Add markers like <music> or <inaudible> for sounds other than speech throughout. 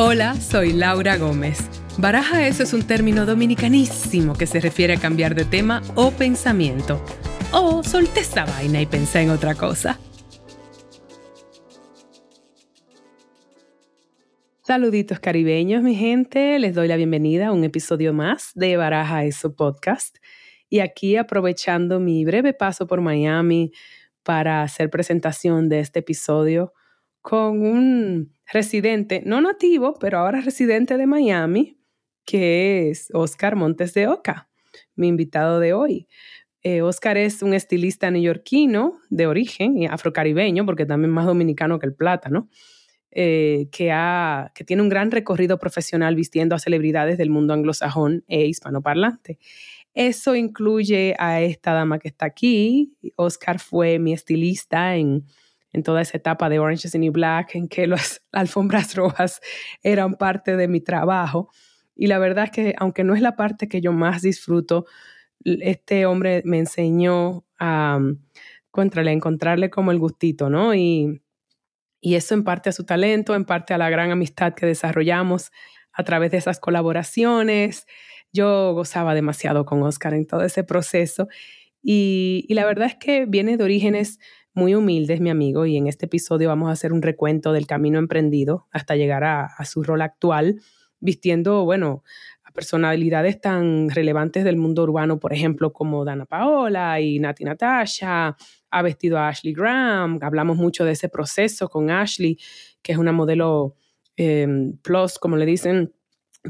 Hola, soy Laura Gómez. Baraja eso es un término dominicanísimo que se refiere a cambiar de tema o pensamiento. O solté esa vaina y pensé en otra cosa. Saluditos caribeños, mi gente. Les doy la bienvenida a un episodio más de Baraja Eso Podcast. Y aquí aprovechando mi breve paso por Miami para hacer presentación de este episodio con un residente, no nativo, pero ahora residente de Miami, que es Oscar Montes de Oca, mi invitado de hoy. Eh, Oscar es un estilista neoyorquino de origen afrocaribeño, porque también más dominicano que el plátano, eh, que, ha, que tiene un gran recorrido profesional vistiendo a celebridades del mundo anglosajón e hispanoparlante. Eso incluye a esta dama que está aquí. Oscar fue mi estilista en en toda esa etapa de Orange is the New Black, en que las <laughs> alfombras rojas eran parte de mi trabajo. Y la verdad es que, aunque no es la parte que yo más disfruto, este hombre me enseñó a, contrale, a encontrarle como el gustito, ¿no? Y, y eso en parte a su talento, en parte a la gran amistad que desarrollamos a través de esas colaboraciones. Yo gozaba demasiado con Oscar en todo ese proceso. Y, y la verdad es que viene de orígenes muy humilde mi amigo, y en este episodio vamos a hacer un recuento del camino emprendido hasta llegar a, su rol actual, vistiendo, bueno, a personalidades tan relevantes del mundo urbano, por ejemplo, como Dana Paola y Nati Natasha, ha vestido a Ashley Graham, hablamos mucho de ese proceso con Ashley, que es una modelo em, plus, como le dicen,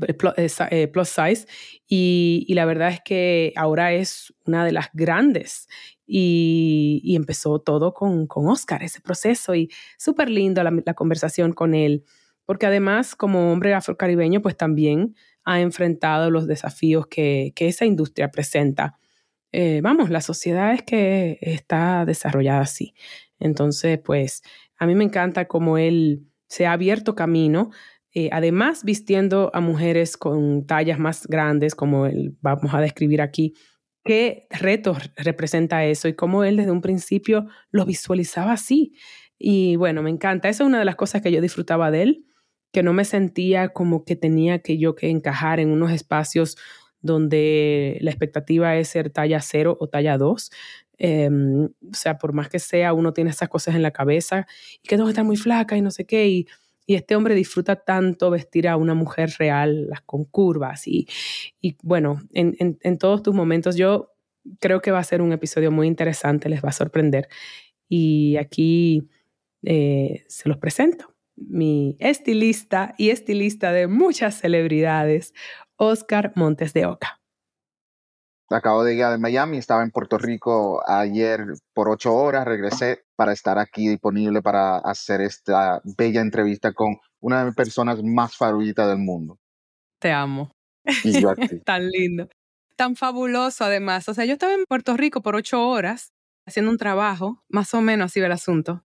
eh, eh, plus size y, la verdad es que ahora es una de las grandes y, empezó todo con, con, Oscar, ese proceso y súper lindo la, conversación con él, porque además como hombre afrocaribeño pues también ha enfrentado los desafíos que, que esa industria presenta. Eh, vamos, la sociedad es que está desarrollada así. Entonces, pues a mí me encanta cómo él se ha abierto camino, eh, además vistiendo a mujeres con tallas más grandes, como él, vamos a describir aquí, qué retos representa eso y cómo él desde un principio lo visualizaba así. Y bueno, me encanta. Esa es una de las cosas que yo disfrutaba de él, que no me sentía como que tenía que yo que encajar en unos espacios donde la expectativa es ser talla cero o talla dos. Em, o sea, por más que sea, uno tiene esas cosas en la cabeza y que tengo que muy flaca y no sé qué. Y y este hombre disfruta tanto vestir a una mujer real, las con curvas y, y bueno, en, en, todos tus momentos. Yo creo que va a ser un episodio muy interesante, les va a sorprender. Y aquí eh, se los presento. Mi estilista y estilista de muchas celebridades, Oscar Montes de Oca. Acabo de llegar de Miami, estaba en Puerto Rico ayer por ocho horas, regresé para estar aquí disponible para hacer esta bella entrevista con una de mis personas más favoritas del mundo. Te amo. Y yo <laughs> Tan lindo. Tan fabuloso además. O sea, yo estaba en Puerto Rico por ocho horas haciendo un trabajo, más o menos así ve el asunto.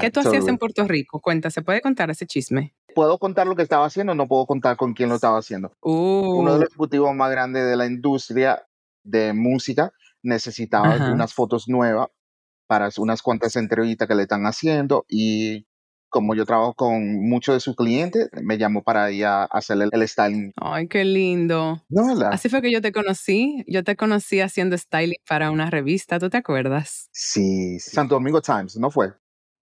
¿Qué tú hacías en Puerto Rico? Cuenta, ¿se puede contar ese chisme? Puedo contar lo que estaba haciendo, no puedo contar con quién lo estaba haciendo. Uno de los uh. ejecutivos más grandes de la industria de música, necesitaba unas fotos nuevas para unas cuantas entrevistas que le están haciendo y como yo trabajo con muchos de sus clientes, me llamó para ir a hacerle el styling. Ay, qué lindo. Así fue que yo te conocí. Yo te conocí haciendo styling para una revista, ¿tú te acuerdas? Sí, Santo Domingo Times, ¿no fue?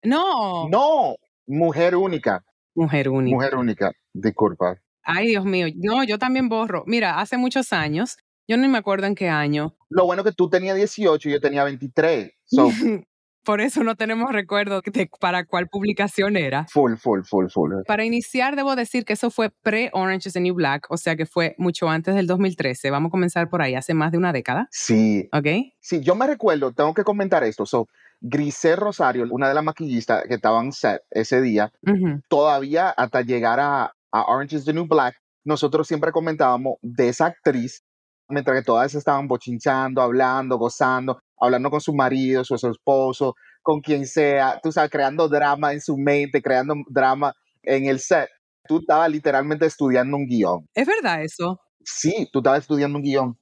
No. No, Mujer Única. Mujer Única. Mujer Única, disculpa. Ay, Dios mío. No, yo también borro. Mira, hace muchos años yo no me acuerdo en qué año. Lo bueno que tú tenías 18 y yo tenía 23. <laughs> Por eso no tenemos recuerdo de para cuál publicación era. Full, full, full, full. Para iniciar, debo decir que eso fue pre-Orange is the New Black, o sea que fue mucho antes del 2013. Vamos a comenzar por ahí, hace más de una década. Sí. ¿Ok? Sí, yo me recuerdo, tengo que comentar esto. So, Grisel Rosario, una de las maquillistas que estaban set ese día, todavía hasta llegar a, a Orange is the New Black, nosotros siempre comentábamos de esa actriz mientras que todas estaban bochinchando, hablando, gozando, hablando con su marido, su, esposo, con quien sea, tú sabes, creando drama en su mente, creando drama en el set. Tú estabas literalmente estudiando un guion. ¿Es verdad eso? Sí, tú estabas estudiando un guion.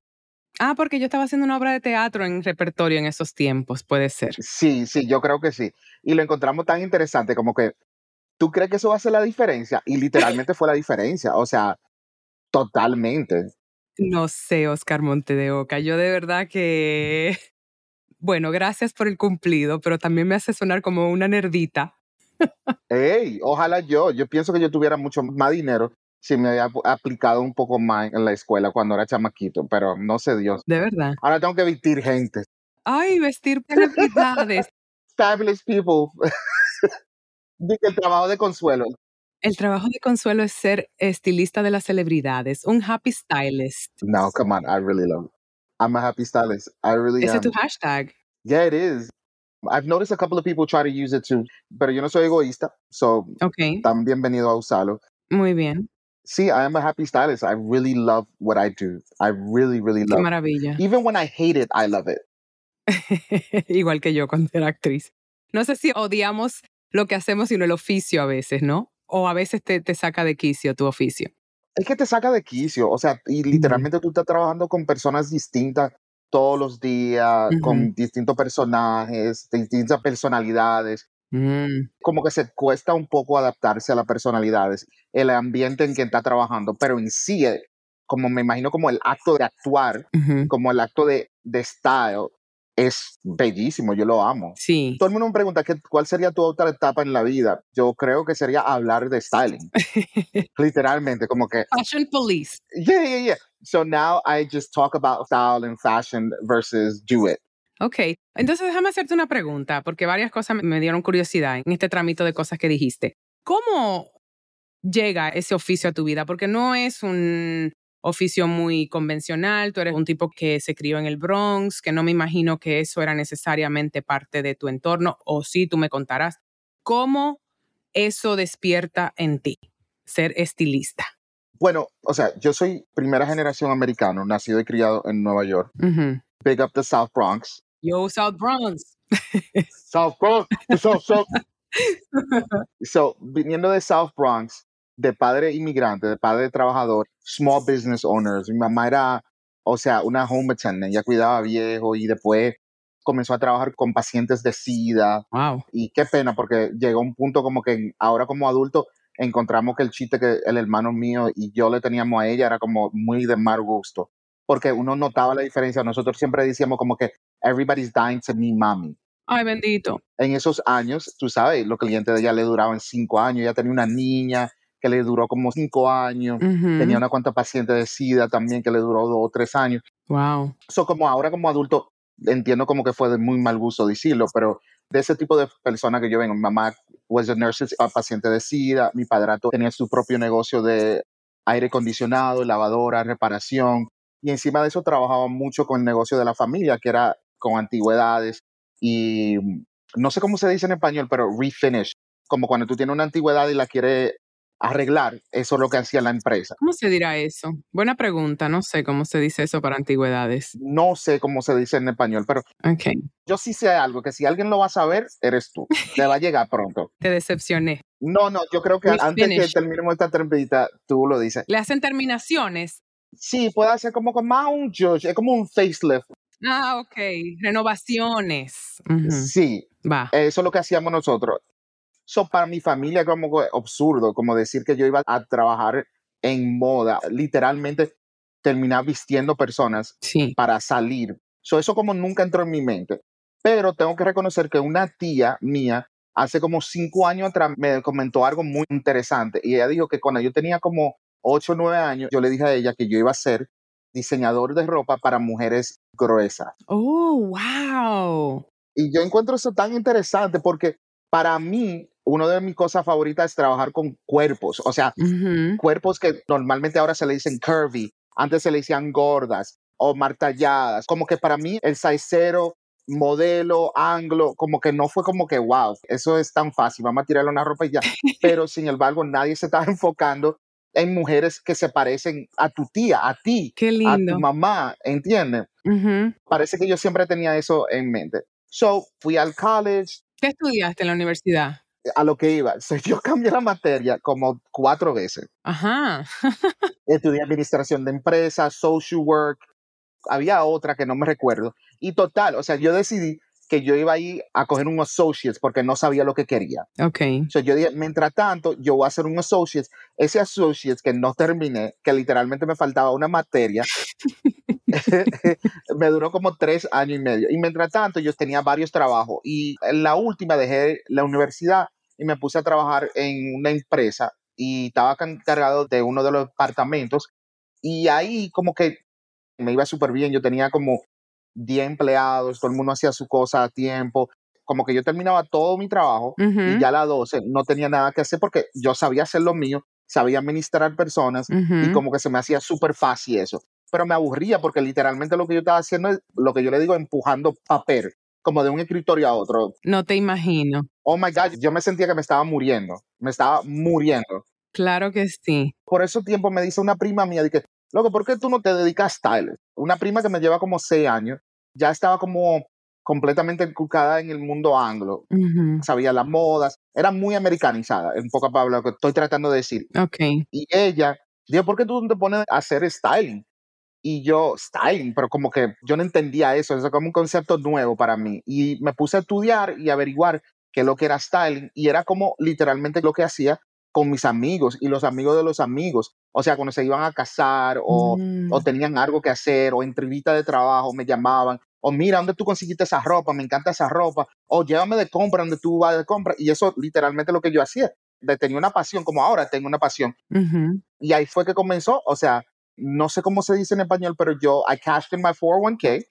Ah, porque yo estaba haciendo una obra de teatro en repertorio en esos tiempos, puede ser. Sí, sí, yo creo que sí. Y lo encontramos tan interesante como que ¿Tú crees que eso va a ser la diferencia? Y literalmente fue la diferencia, o sea, totalmente. No sé, Oscar Monte de Oca. Yo de verdad que, <laughs> bueno, gracias por el cumplido, pero también me hace sonar como una nerdita. Ey, ojalá yo, yo pienso que yo tuviera mucho más dinero si me había aplicado un poco más en la escuela cuando era chamaquito, pero no sé Dios. De verdad. Ahora tengo que vestir gente. Ay, vestir <laughs> celebridades. Fabulous people. <laughs> Dice el trabajo de consuelo. El trabajo de Consuelo es ser estilista de las celebridades, un happy stylist. No, come on, I really love it. I'm a happy stylist. I really ¿Ese am. es tu hashtag? Yeah, it is. I've noticed a couple of people try to use it too, pero yo no soy egoísta, so Ok, tan bienvenido a usarlo. muy bien. Sí, I am a happy stylist. I really love what I do. I really, really Qué love. maravilla. Even when I hate it, I love it. <laughs> Igual que yo cuando era actriz. No sé si odiamos lo que hacemos, sino el oficio a veces, ¿no? O a veces te, te saca de quicio tu oficio. Es que te saca de quicio, o sea, y literalmente tú estás trabajando con personas distintas todos los días, Ujú. con distintos personajes, distintas personalidades. Mm, Como que se cuesta un poco adaptarse a las personalidades, el ambiente en que está trabajando, pero en sí, eh, como me imagino como el acto de actuar, ujú. como el acto de, de style, es bellísimo, yo lo amo. Sí. Todo el mundo me pregunta ¿qué- cuál sería tu otra etapa en la vida. Yo creo que sería hablar de styling, <laughs> literalmente, como que Fashion Police. Yeah, yeah, yeah. So now I just talk about style and fashion versus do it. Ok, entonces déjame hacerte una pregunta, porque varias cosas me- me dieron curiosidad en este trámite de cosas que dijiste. ¿Cómo llega ese oficio a tu vida? Porque no es un oficio muy convencional, tú eres un tipo que se crió en el Bronx, que no me imagino que eso era necesariamente parte de tu entorno, o sí, tú me contarás. ¿Cómo eso despierta en ti ser estilista? Bueno, o sea, yo soy primera generación americano, nacido y criado en Nueva York. Ujú. Big up the South Bronx. Yo, South Bronx. South Bronx. South, South. <laughs> so, viniendo de South Bronx, de padre inmigrante, de padre trabajador, small business owners. Mi mamá era, o sea, una home attendant, ella cuidaba viejo y después comenzó a trabajar con pacientes de SIDA. Wow. Y qué pena, porque llegó un punto como que ahora como adulto encontramos que el chiste que el hermano mío y yo le teníamos a ella era como muy de mal gusto, porque uno notaba la diferencia. Nosotros siempre decíamos como que everybody's dying to me, mommy. Ay, bendito. En esos años, tú sabes, los clientes de ella le duraban cinco años. Ella tenía una niña que le duró como cinco años. Ujú. Tenía una cuanta paciente de SIDA también que le duró dos o tres años. Wow. So, como ahora como adulto, entiendo como que fue de muy mal gusto decirlo, pero de ese tipo de persona que yo vengo, mi mamá was a nurse, a paciente de SIDA, mi padrastro tenía su propio negocio de aire acondicionado, lavadora, reparación, y encima de eso trabajaba mucho con el negocio de la familia, que era con antigüedades y mm, no sé cómo se dice en español, pero refinish, como cuando tú tienes una antigüedad y la quieres arreglar, eso es lo que hacía la empresa. ¿Cómo se dirá eso? Buena pregunta. No sé cómo se dice eso para antigüedades. No sé cómo se dice en español, pero Ok. yo sí sé algo, que si alguien lo va a saber, eres tú. Te va a llegar pronto. Te decepcioné. No, no, yo creo que antes que terminemos esta entrevista, tú lo dices. Le hacen terminaciones. Sí, puede ser como que más un judge, es como un facelift. Ah, ok. Renovaciones. Sí, Va. eso es lo que hacíamos nosotros. So, para mi familia, como absurdo, como decir que yo iba a trabajar en moda, literalmente terminar vistiendo personas Sí. para salir. So, eso como nunca entró en mi mente. Pero tengo que reconocer que una tía mía, hace como cinco años atrás, me comentó algo muy interesante. Y ella dijo que cuando yo tenía como ocho o nueve años, yo le dije a ella que yo iba a ser diseñador de ropa para mujeres gruesas. Oh, wow. Y yo encuentro eso tan interesante porque para mí, una de mis cosas favoritas es trabajar con cuerpos. O sea, Ujú. cuerpos que normalmente ahora se le dicen curvy, antes se le decían gordas o martalladas. Como que para mí el saicero, modelo, anglo, como que no fue como que, wow, eso es tan fácil, vamos a tirarle una ropa y ya. <laughs> Pero sin embargo, nadie se estaba <laughs> enfocando en mujeres que se parecen a tu tía, a ti, Qué a lindo. tu mamá, ¿entiendes? Ujú. Parece que yo siempre tenía eso en mente. So, fui al college, ¿Qué estudiaste en la universidad? A lo que iba. So, yo cambié la materia como cuatro veces. Ajá. <laughs> Estudié administración de empresas, social work, había otra que no me recuerdo. Y total, o sea, yo decidí que yo iba ahí a coger un associates porque no sabía lo que quería. Ok. So yo dije, mientras tanto, yo voy a hacer un associates. Ese associates que no terminé, que literalmente me faltaba una materia, <laughs> <laughs> me duró como tres años y medio. Y mientras tanto, yo tenía varios trabajos. Y en la última dejé la universidad y me puse a trabajar en una empresa y estaba encargado de uno de los departamentos. Y ahí como que me iba súper bien. Yo tenía como 10 empleados, todo el mundo hacía su cosa a tiempo. Como que yo terminaba todo mi trabajo y ya a las 12 no tenía nada que hacer porque yo sabía hacer lo mío, sabía administrar personas y como que se me hacía súper fácil eso. Pero me aburría porque literalmente lo que yo estaba haciendo es lo que yo le digo empujando papel, como de un escritorio a otro. No te imagino. Oh my God, yo me sentía que me estaba muriendo, me estaba muriendo. Claro que sí. Por ese tiempo me dice una prima mía, de que, Loco, ¿por qué tú no te dedicas a style? Una prima que me lleva como seis años, ya estaba como completamente encucada en el mundo anglo. Sabía las modas, era muy americanizada, en poca palabra lo que estoy tratando de decir. Ok. Y ella dijo, ¿por qué tú no te pones a hacer styling? Y yo, styling, pero como que yo no entendía eso, eso es como un concepto nuevo para mí. Y me puse a estudiar y averiguar qué es lo que era styling y era como literalmente lo que hacía con mis amigos y los amigos de los amigos. O sea, cuando se iban a casar o, o mm. tenían algo que hacer o entrevista de trabajo, me llamaban. O mira, ¿dónde tú conseguiste esa ropa? Me encanta esa ropa. O llévame de compra donde tú vas de compra. Y eso literalmente lo que yo hacía. Tenía una pasión, como ahora tengo una pasión. Y ahí fue que comenzó. O sea, no sé cómo se dice en español, pero yo, I cashed in my 401k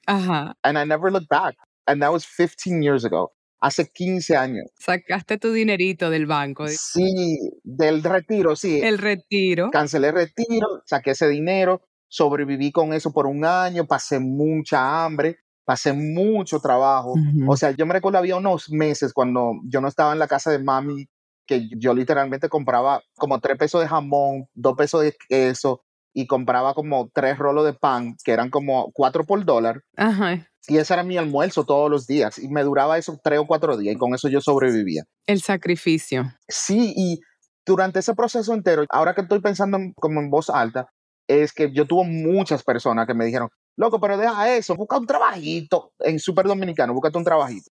and I never looked back. And that was 15 years ago hace 15 años. Sacaste tu dinerito del banco. Sí, del retiro, sí. El retiro. Cancelé el retiro, saqué ese dinero, sobreviví con eso por un año, pasé mucha hambre, pasé mucho trabajo. O sea, yo me recuerdo había unos meses cuando yo no estaba en la casa de mami, que yo literalmente compraba como tres pesos de jamón, dos pesos de queso y compraba como tres rolos de pan, que eran como cuatro por dólar. Ajá. Y ese era mi almuerzo todos los días. Y me duraba eso tres o cuatro días y con eso yo sobrevivía. El sacrificio. Sí, y durante ese proceso entero, ahora que estoy pensando como en voz alta, es que yo tuve muchas personas que me dijeron, loco, pero deja eso, busca un trabajito en Super Dominicano, búscate un trabajito.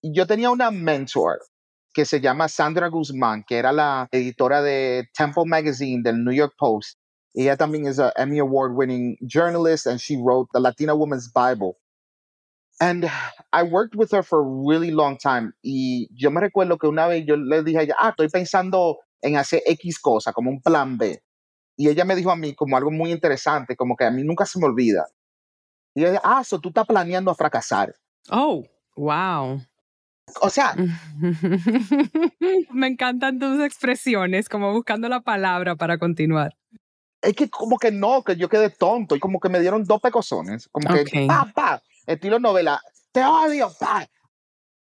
Y yo tenía una mentor que se llama Sandra Guzmán, que era la editora de Temple Magazine del New York Post. Ella también es a Emmy Award winning journalist and she wrote The Latina Woman's Bible. And I worked with her for a really long time. Y yo me recuerdo que una vez yo le dije a ella, ah, estoy pensando en hacer X cosa, como un plan B. Y ella me dijo a mí como algo muy interesante, como que a mí nunca se me olvida. Y ella, ah, eso tú estás planeando a fracasar. Oh, wow. O sea. <laughs> me encantan tus expresiones, como buscando la palabra para continuar. Es que como que no, que yo quedé tonto y como que me dieron dos pecosones. Como que, pa, pa, estilo novela, te odio, pa.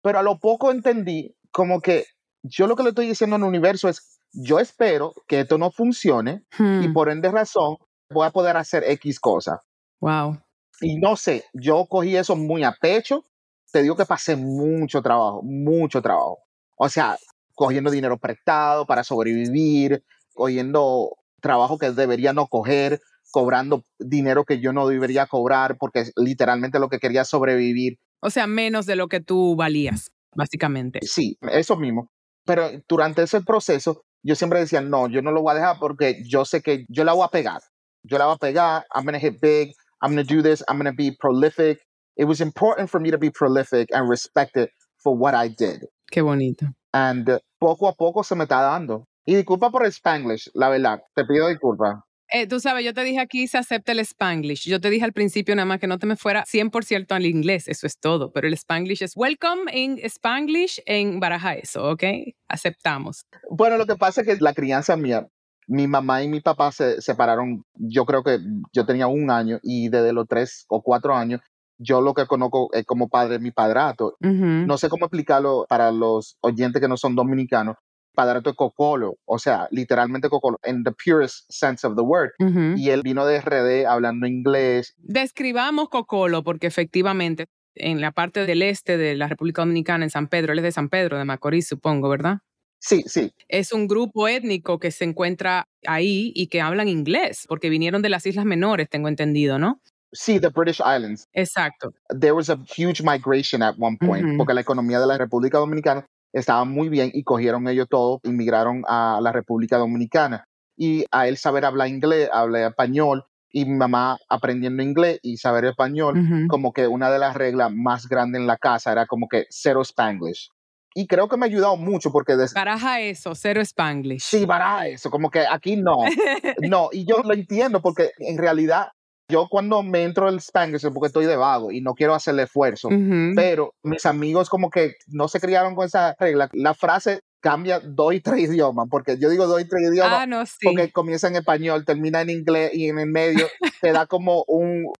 Pero a lo poco entendí como que yo lo que le estoy diciendo en el universo es, yo espero que esto no funcione y hmm. por ende razón voy a poder hacer X cosa. Wow. Y no sé, yo cogí eso muy a pecho. Te digo que pasé mucho trabajo, mucho trabajo. O sea, cogiendo dinero prestado para sobrevivir, cogiendo trabajo que debería no coger, cobrando dinero que yo no debería cobrar porque literalmente lo que quería sobrevivir. O sea, menos de lo que tú valías, básicamente. Sí, eso mismo. Pero durante ese proceso, yo siempre decía, no, yo no lo voy a dejar porque yo sé que yo la voy a pegar. Yo la voy a pegar, I'm going to hit big, I'm going to do this, I'm going to be prolific. It was important for me to be prolific and respected for what I did. Qué bonito. And poco a poco se me está dando. Y disculpa por el Spanglish, la verdad, te pido disculpa. Eh, tú sabes, yo te dije aquí se acepta el Spanglish. Yo te dije al principio nada más que no te me fuera 100% al inglés, eso es todo. Pero el Spanglish es welcome en Spanglish en Baraja eso, ¿ok? Aceptamos. Bueno, lo que pasa es que la crianza mía, mi mamá y mi papá se separaron, yo creo que yo tenía un año y desde los tres o cuatro años yo lo que conozco es como padre mi padrato. No sé cómo explicarlo para los oyentes que no son dominicanos, padrato de Cocolo, o sea, literalmente Cocolo, en the purest sense of the word. Y él vino de RD hablando inglés. Describamos Cocolo, porque efectivamente en la parte del este de la República Dominicana, en San Pedro, él es de San Pedro, de Macorís, supongo, ¿verdad? Sí, sí. Es un grupo étnico que se encuentra ahí y que hablan inglés, porque vinieron de las Islas Menores, tengo entendido, ¿no? Sí, the British Islands. Exacto. There was a huge migration at one point, porque la economía de la República Dominicana estaba muy bien y cogieron ellos todo, inmigraron a la República Dominicana. Y a él saber hablar inglés, hablar español, y mi mamá aprendiendo inglés y saber español, como que una de las reglas más grandes en la casa era como que cero Spanglish. Y creo que me ha ayudado mucho porque... Baraja eso, cero Spanglish. Sí, baraja eso, como que aquí no. <laughs> no, y yo lo entiendo porque en realidad yo cuando me entro el Spanglish es porque estoy de vago y no quiero hacer el esfuerzo, pero mis amigos como que no se criaron con esa regla. La frase cambia dos y tres idiomas, porque yo digo dos y tres idiomas ah, no, sí. porque comienza en español, termina en inglés y en el medio te da como un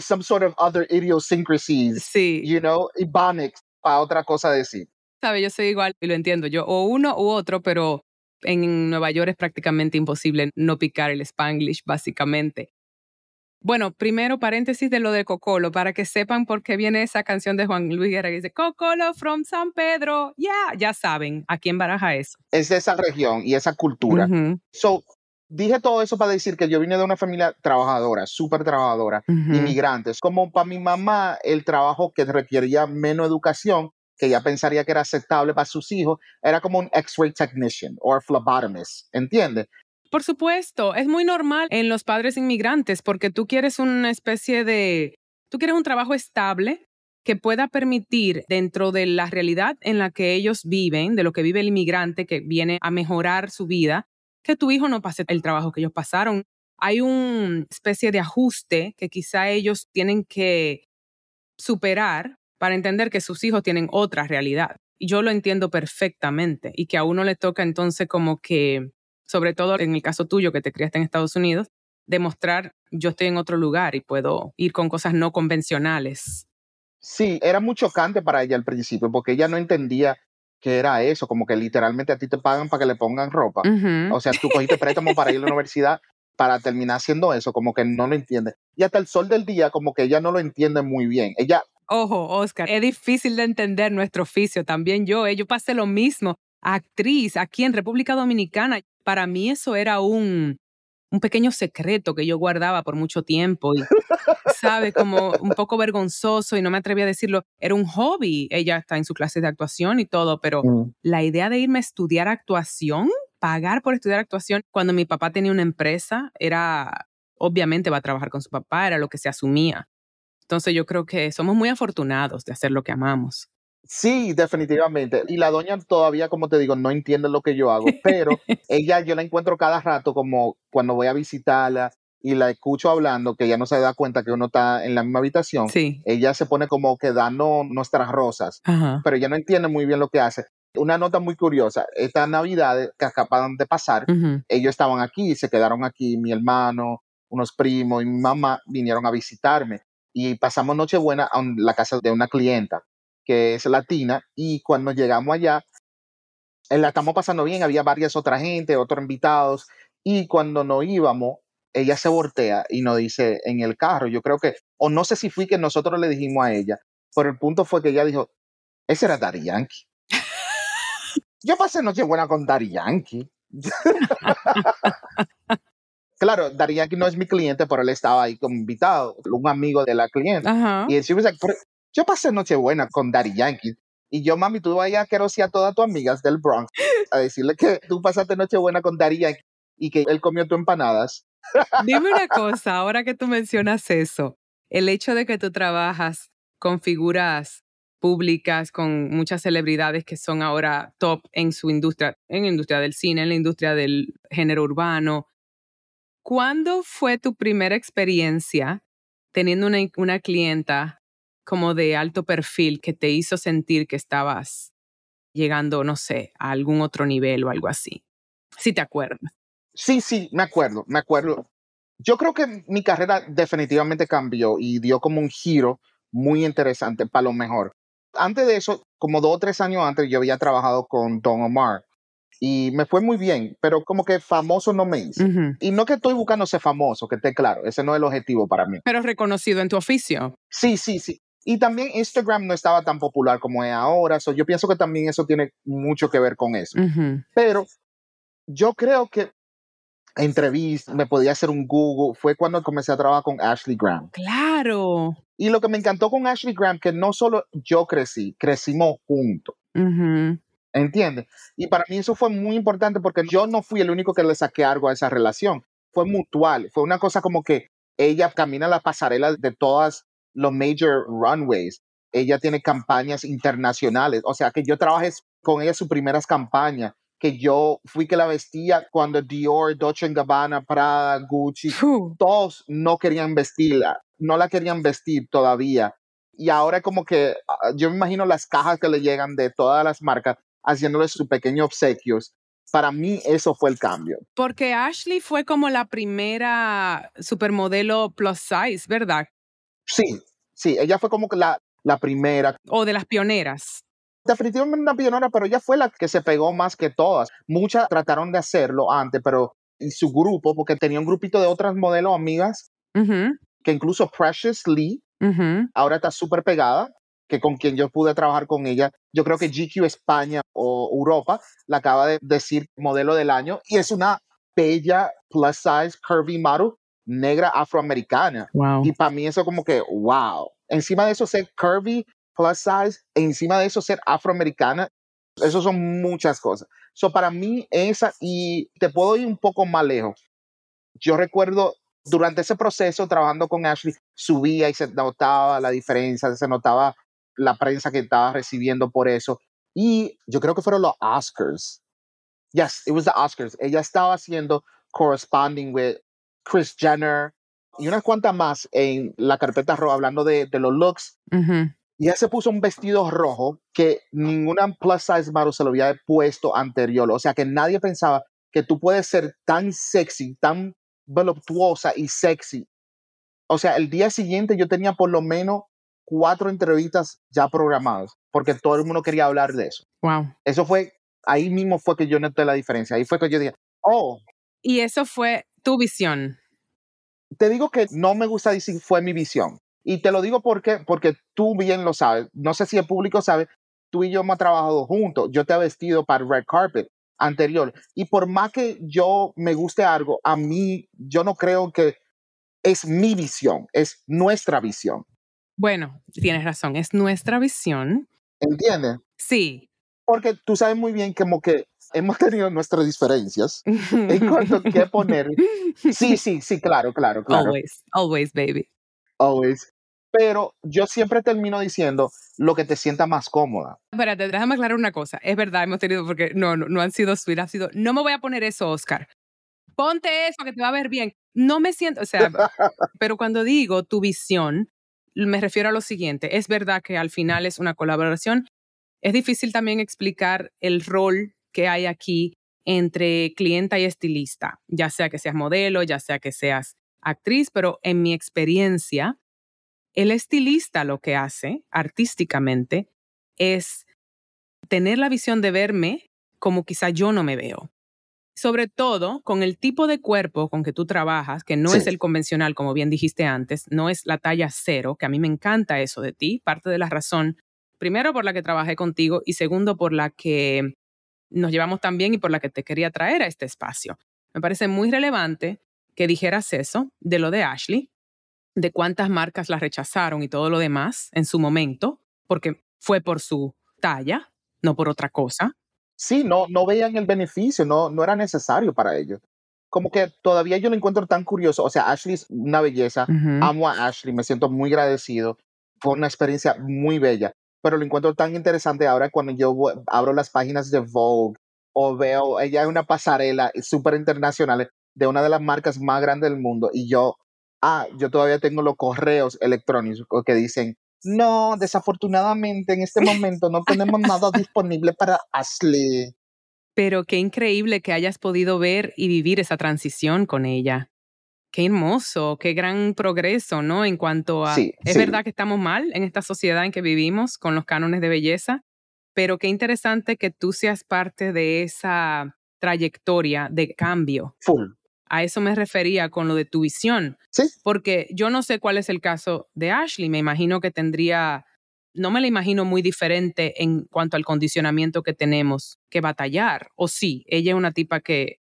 some sort of other idiosyncrasies, sí. you know, ebonics para otra cosa decir. Sabe, yo soy igual y lo entiendo yo, o uno u otro, pero en Nueva York es prácticamente imposible no picar el spanglish, básicamente. Bueno, primero paréntesis de lo de Cocolo, para que sepan por qué viene esa canción de Juan Luis Guerra que dice Cocolo from San Pedro. Ya, ya saben a quién baraja eso. Es de esa región y esa cultura. So, dije todo eso para decir que yo vine de una familia trabajadora, súper trabajadora, inmigrantes. Como para mi mamá, el trabajo que requería menos educación, que ella pensaría que era aceptable para sus hijos, era como un X-ray technician o phlebotomist, ¿entiendes? Por supuesto, es muy normal en los padres inmigrantes porque tú quieres una especie de, tú quieres un trabajo estable que pueda permitir dentro de la realidad en la que ellos viven, de lo que vive el inmigrante que viene a mejorar su vida, que tu hijo no pase el trabajo que ellos pasaron. Hay una especie de ajuste que quizá ellos tienen que superar para entender que sus hijos tienen otra realidad. Y yo lo entiendo perfectamente y que a uno le toca entonces como que sobre todo en el caso tuyo que te criaste en Estados Unidos, demostrar yo estoy en otro lugar y puedo ir con cosas no convencionales. Sí, era muy chocante para ella al principio porque ella no entendía que era eso, como que literalmente a ti te pagan para que le pongan ropa. O sea, tú cogiste préstamo para ir a la universidad para terminar haciendo eso, como que no lo entiende. Y hasta el sol del día, como que ella no lo entiende muy bien. Ella... Ojo, Oscar, es difícil de entender nuestro oficio. También yo, eh, yo pasé lo mismo. Actriz aquí en República Dominicana para mí eso era un, un pequeño secreto que yo guardaba por mucho tiempo y, sabe, como un poco vergonzoso y no me atrevía a decirlo. Era un hobby. Ella está en su clase de actuación y todo, pero mm. la idea de irme a estudiar actuación, pagar por estudiar actuación, cuando mi papá tenía una empresa, era, obviamente va a trabajar con su papá, era lo que se asumía. Entonces yo creo que somos muy afortunados de hacer lo que amamos. Sí, definitivamente. Y la doña todavía, como te digo, no entiende lo que yo hago, <laughs> pero ella yo la encuentro cada rato como cuando voy a visitarla y la escucho hablando, que ella no se da cuenta que uno está en la misma habitación. Sí. Ella se pone como que dando nuestras rosas, pero ella no entiende muy bien lo que hace. Una nota muy curiosa, esta Navidad que acaban de pasar, ellos estaban aquí, se quedaron aquí, mi hermano, unos primos y mi mamá vinieron a visitarme y pasamos Nochebuena en la casa de una clienta que es latina, y cuando llegamos allá, eh, la estamos pasando bien, había varias otras gente, otros invitados, y cuando nos íbamos, ella se voltea y nos dice en el carro, yo creo que, o no sé si fui que nosotros le dijimos a ella, pero el punto fue que ella dijo, ese era Dari Yankee. yo pasé noche buena con Dari Yankee. <laughs> claro, Dari Yankee no es mi cliente, pero él estaba ahí como invitado, un amigo de la cliente. Y él was like, yo pasé Nochebuena con Daddy Yankee. Y yo, mami, tú vayas a querer a todas tus amigas del Bronx a decirle que tú pasaste Nochebuena con Daddy Yankee y que él comió tus empanadas. Dime una <laughs> cosa, ahora que tú mencionas eso, el hecho de que tú trabajas con figuras públicas, con muchas celebridades que son ahora top en su industria, en la industria del cine, en la industria del género urbano. ¿Cuándo fue tu primera experiencia teniendo una, una clienta como de alto perfil que te hizo sentir que estabas llegando, no sé, a algún otro nivel o algo así? Si te acuerdas. Sí, sí, me acuerdo, me acuerdo. Yo creo que mi carrera definitivamente cambió y dio como un giro muy interesante para lo mejor. Antes de eso, como dos o tres años antes, yo había trabajado con Don Omar y me fue muy bien, pero como que famoso no me hizo. Y no que estoy buscando ser famoso, que esté claro, ese no es el objetivo para mí. Pero reconocido en tu oficio. Sí, sí, sí. Y también Instagram no estaba tan popular como es ahora. So yo pienso que también eso tiene mucho que ver con eso. Pero yo creo que entrevistas, me podía hacer un Google. Fue cuando comencé a trabajar con Ashley Graham. Claro. Y lo que me encantó con Ashley Graham, que no solo yo crecí, crecimos juntos. ¿Entiendes? Y para mí eso fue muy importante porque yo no fui el único que le saqué algo a esa relación. Fue mutual. Fue una cosa como que ella camina la pasarela de todas los major runways. Ella tiene campañas internacionales. O sea, que yo trabajé con ella sus primeras campañas que yo fui que la vestía cuando Dior, Dolce Gabbana, Prada, Gucci, todos no querían vestirla, no la querían vestir todavía. Y ahora como que ah, yo me imagino las cajas que le llegan de todas las marcas haciéndole sus pequeños obsequios. Para mí eso fue el cambio. Porque Ashley fue como la primera supermodelo plus size, ¿verdad? Sí, sí, ella fue como la, la primera. O de las pioneras definitivamente una pionera, pero ella fue la que se pegó más que todas. Muchas trataron de hacerlo antes, pero en su grupo, porque tenía un grupito de otras modelos amigas, que incluso Precious Lee, ahora está súper pegada, que con quien yo pude trabajar con ella. Yo creo que GQ España o Europa la acaba de decir modelo del año y es una bella plus size curvy model negra afroamericana. Y para mí eso como que, wow. Encima de eso, ser curvy plus size, encima de eso ser afroamericana, eso son muchas cosas. So, para mí, esa, y te puedo ir un poco más lejos. Yo recuerdo durante ese proceso trabajando con Ashley, subía y se notaba la diferencia, se notaba la prensa que estaba recibiendo por eso. Y yo creo que fueron los Oscars. Yes, it was the Oscars. Ella estaba haciendo corresponding with Chris Jenner y unas cuantas más en la carpeta roja hablando de, de los looks. Y ella se puso un vestido rojo que ninguna plus size model se lo había puesto anterior. O sea que nadie pensaba que tú puedes ser tan sexy, tan voluptuosa y sexy. O sea, el día siguiente yo tenía por lo menos cuatro entrevistas ya programadas, porque todo el mundo quería hablar de eso. Wow. Eso fue, ahí mismo fue que yo noté la diferencia. Ahí fue que yo dije, oh. Y eso fue tu visión. Te digo que no me gusta decir fue mi visión. Y te lo digo porque, porque tú bien lo sabes. No sé si el público sabe, tú y yo hemos trabajado juntos. Yo te he vestido para el red carpet anterior. Y por más que yo me guste algo, a mí yo no creo que es mi visión, es nuestra visión. Bueno, tienes razón, es nuestra visión. ¿Entiendes? Sí. Porque tú sabes muy bien como que hemos tenido nuestras diferencias en cuanto a qué poner. Sí, sí, sí, claro, claro, claro. Always, always, baby. Always pero yo siempre termino diciendo lo que te sienta más cómoda. Espérate, déjame aclarar una cosa. Es verdad, hemos tenido, porque no, no, han sido sweet, ha sido, no me voy a poner eso, Oscar. Ponte eso que te va a ver bien. No me siento, o sea, <laughs> pero cuando digo tu visión, me refiero a lo siguiente. Es verdad que al final es una colaboración. Es difícil también explicar el rol que hay aquí entre clienta y estilista, ya sea que seas modelo, ya sea que seas actriz, pero en mi experiencia, el estilista lo que hace artísticamente es tener la visión de verme como quizá yo no me veo. Sobre todo con el tipo de cuerpo con que tú trabajas, que no es el convencional, como bien dijiste antes, no es la talla cero, que a mí me encanta eso de ti. Parte de la razón, primero por la que trabajé contigo y segundo por la que nos llevamos tan bien y por la que te quería traer a este espacio. Me parece muy relevante que dijeras eso de lo de Ashley, de cuántas marcas la rechazaron y todo lo demás en su momento, porque fue por su talla, no por otra cosa. Sí, no, no veían el beneficio, no, no era necesario para ellos. Como que todavía yo lo encuentro tan curioso. O sea, Ashley es una belleza. Amo a Ashley, me siento muy agradecido. Fue una experiencia muy bella. Pero lo encuentro tan interesante ahora cuando yo abro las páginas de Vogue o veo, ella es una pasarela súper internacional de una de las marcas más grandes del mundo y yo ah, yo todavía tengo los correos electrónicos que dicen, no, desafortunadamente en este momento no tenemos nada disponible para Ashley. Pero qué increíble que hayas podido ver y vivir esa transición con ella. Qué hermoso, qué gran progreso, ¿no? En cuanto a... es verdad que estamos mal en esta sociedad en que vivimos con los cánones de belleza, pero qué interesante que tú seas parte de esa trayectoria de cambio. Full. A eso me refería con lo de tu visión. Sí. Porque yo no sé cuál es el caso de Ashley. Me imagino que tendría, no me la imagino muy diferente en cuanto al condicionamiento que tenemos que batallar. O sí, ella es una tipa que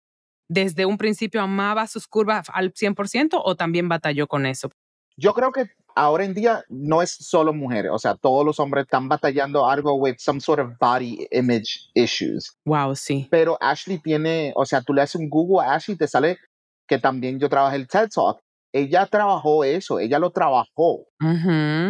desde un principio amaba sus curvas al 100% o también batalló con eso? Yo creo que ahora en día no es solo mujeres, o sea, todos los hombres están batallando algo with some sort of body image issues. Wow, sí. Pero Ashley tiene, o sea, tú le haces un Google a Ashley, te sale que también yo trabajé el TED Talk. Ella trabajó eso, ella lo trabajó.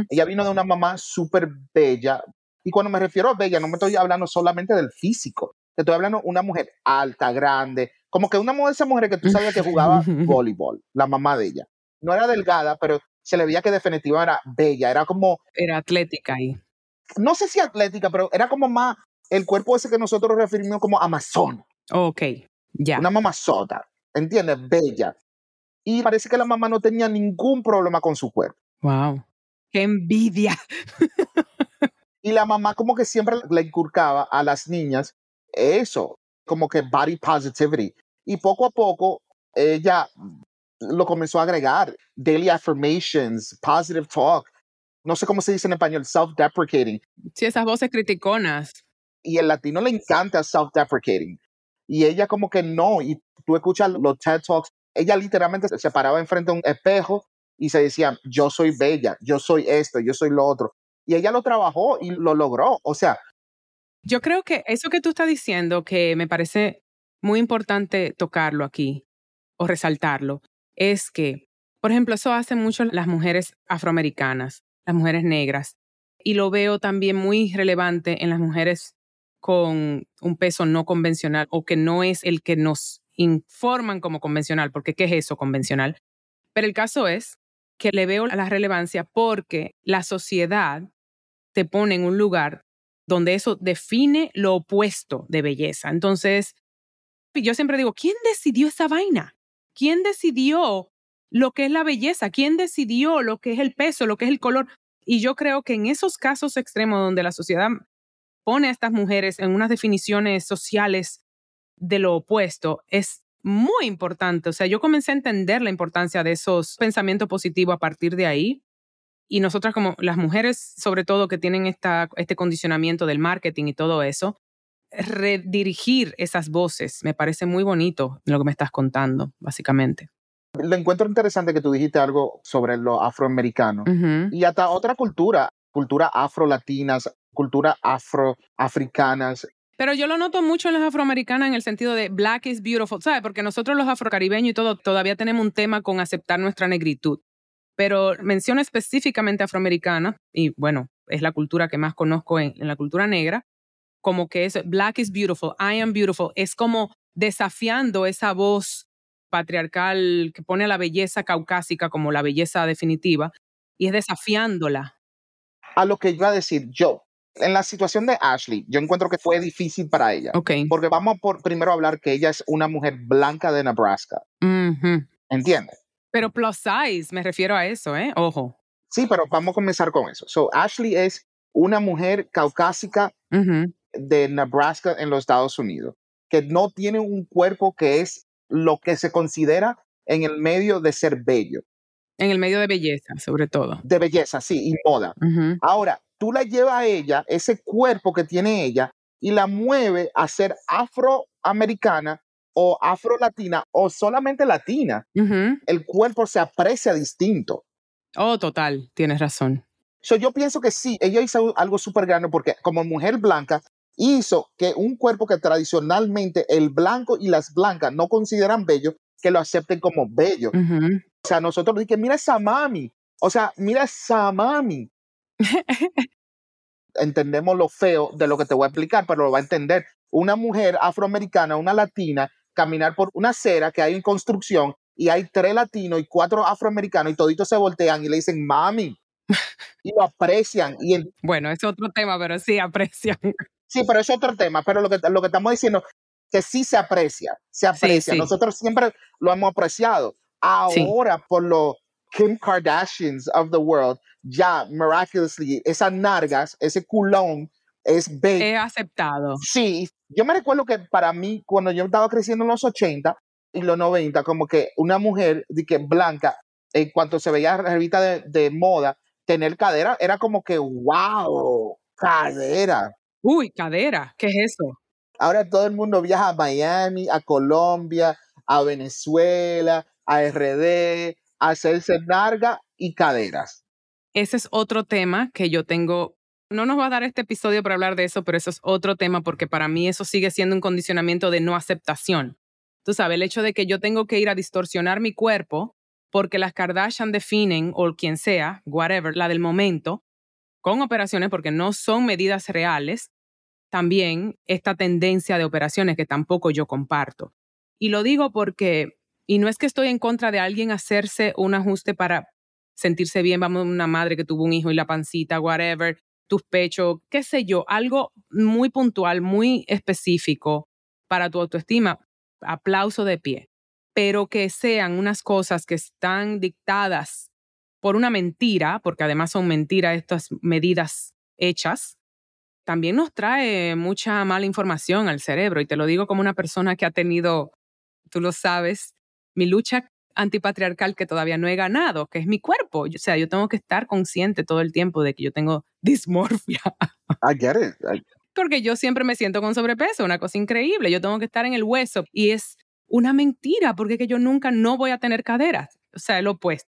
Ella vino de una mamá súper bella. Y cuando me refiero a bella, no me estoy hablando solamente del físico. Te estoy hablando de una mujer alta, grande, como que una de esas mujeres que tú sabías que jugaba <laughs> voleibol, la mamá de ella. No era delgada, pero se le veía que definitivamente era bella, era como... Era atlética ahí. No sé si atlética, pero era como más el cuerpo ese que nosotros referimos como amazón. Ok, ya. Una mamazota, ¿entiendes? Bella. Y parece que la mamá no tenía ningún problema con su cuerpo. Wow. ¡Qué envidia! <laughs> y la mamá como que siempre le inculcaba a las niñas eso, como que body positivity. Y poco a poco ella lo comenzó a agregar. Daily affirmations, positive talk. No sé cómo se dice en español, self-deprecating. Sí, esas voces criticonas. Y el latino le encanta self-deprecating. Y ella como que no. Y tú escuchas los TED Talks. Ella literalmente se paraba enfrente de un espejo y se decía, yo soy bella, yo soy esto, yo soy lo otro. Y ella lo trabajó y lo logró. O sea. Yo creo que eso que tú estás diciendo, que me parece muy importante tocarlo aquí o resaltarlo, es que, por ejemplo, eso hacen mucho las mujeres afroamericanas, las mujeres negras, y lo veo también muy relevante en las mujeres con un peso no convencional o que no es el que nos informan como convencional, porque ¿qué es eso convencional? Pero el caso es que le veo la relevancia porque la sociedad te pone en un lugar donde eso define lo opuesto de belleza. Entonces, yo siempre digo, ¿quién decidió esa vaina? ¿Quién decidió lo que es la belleza? ¿Quién decidió lo que es el peso, lo que es el color? Y yo creo que en esos casos extremos donde la sociedad pone a estas mujeres en unas definiciones sociales de lo opuesto, es muy importante. O sea, yo comencé a entender la importancia de esos pensamientos positivos a partir de ahí. Y nosotras como las mujeres, sobre todo que tienen esta, este condicionamiento del marketing y todo eso, redirigir esas voces. Me parece muy bonito lo que me estás contando, básicamente. Lo encuentro interesante que tú dijiste algo sobre lo afroamericano y hasta otra cultura, cultura afro-latinas, cultura afro-africanas. Pero yo lo noto mucho en las afroamericanas en el sentido de black is beautiful, ¿sabes? Porque nosotros los afrocaribeños y todo todavía tenemos un tema con aceptar nuestra negritud. Pero menciono específicamente afroamericana, y bueno, es la cultura que más conozco en la cultura negra, como que es Black is beautiful, I am beautiful, es como desafiando esa voz patriarcal que pone a la belleza caucásica como la belleza definitiva y es desafiándola. A lo que iba a decir yo, en la situación de Ashley, yo encuentro que fue difícil para ella. Okay. Porque vamos por primero a hablar que ella es una mujer blanca de Nebraska. ¿Entiendes? Pero plus size, me refiero a eso, ¿eh? Ojo. Sí, pero vamos a comenzar con eso. So, Ashley es una mujer caucásica de Nebraska en los Estados Unidos, que no tiene un cuerpo que es lo que se considera en el medio de ser bello. En el medio de belleza, sobre todo. De belleza, sí, y moda. Ahora, tú la llevas a ella, ese cuerpo que tiene ella, y la mueve a ser afroamericana o afro-latina o solamente latina. El cuerpo se aprecia distinto. Oh, total, tienes razón. yo pienso que sí, ella hizo algo súper grande porque como mujer blanca, hizo que un cuerpo que tradicionalmente el blanco y las blancas no consideran bello, que lo acepten como bello. O sea, nosotros dijimos, mira esa mami, o sea, mira esa mami. <laughs> Entendemos lo feo de lo que te voy a explicar, pero lo va a entender. Una mujer afroamericana, una latina, caminar por una acera que hay en construcción y hay tres latinos y cuatro afroamericanos y toditos se voltean y le dicen mami y lo aprecian. Y Bueno, es otro tema, pero sí aprecian. Sí, pero es otro tema, pero lo que, lo que estamos diciendo que sí se aprecia, se aprecia. Nosotros siempre lo hemos apreciado. Ahora, por los Kim Kardashians of the world, ya miraculously, esas nargas, ese culón es bello. He aceptado. Sí, yo me recuerdo que para mí, cuando yo estaba creciendo en los 80 y los 90, como que una mujer de que blanca, en cuanto se veía revista de, de moda, tener cadera, era como que, wow, cadera. Uy, cadera, ¿qué es eso? Ahora todo el mundo viaja a Miami, a Colombia, a Venezuela, a RD, a hacerse narga y caderas. Ese es otro tema que yo tengo. No nos va a dar este episodio para hablar de eso, pero eso es otro tema porque para mí eso sigue siendo un condicionamiento de no aceptación. Tú sabes, el hecho de que yo tengo que ir a distorsionar mi cuerpo porque las Kardashian definen, o quien sea, whatever, la del momento, con operaciones porque no son medidas reales, también esta tendencia de operaciones que tampoco yo comparto. Y lo digo porque, y no es que estoy en contra de alguien hacerse un ajuste para sentirse bien, vamos, una madre que tuvo un hijo y la pancita, whatever, tus pechos, qué sé yo, algo muy puntual, muy específico para tu autoestima, aplauso de pie, pero que sean unas cosas que están dictadas por una mentira, porque además son mentiras estas medidas hechas, también nos trae mucha mala información al cerebro. Y te lo digo como una persona que ha tenido, tú lo sabes, mi lucha antipatriarcal que todavía no he ganado, que es mi cuerpo. O sea, yo tengo que estar consciente todo el tiempo de que yo tengo <laughs> dismorfia. I get it. Porque yo siempre me siento con sobrepeso, una cosa increíble. Yo tengo que estar en el hueso y es una mentira porque que yo nunca no voy a tener caderas. O sea, lo opuesto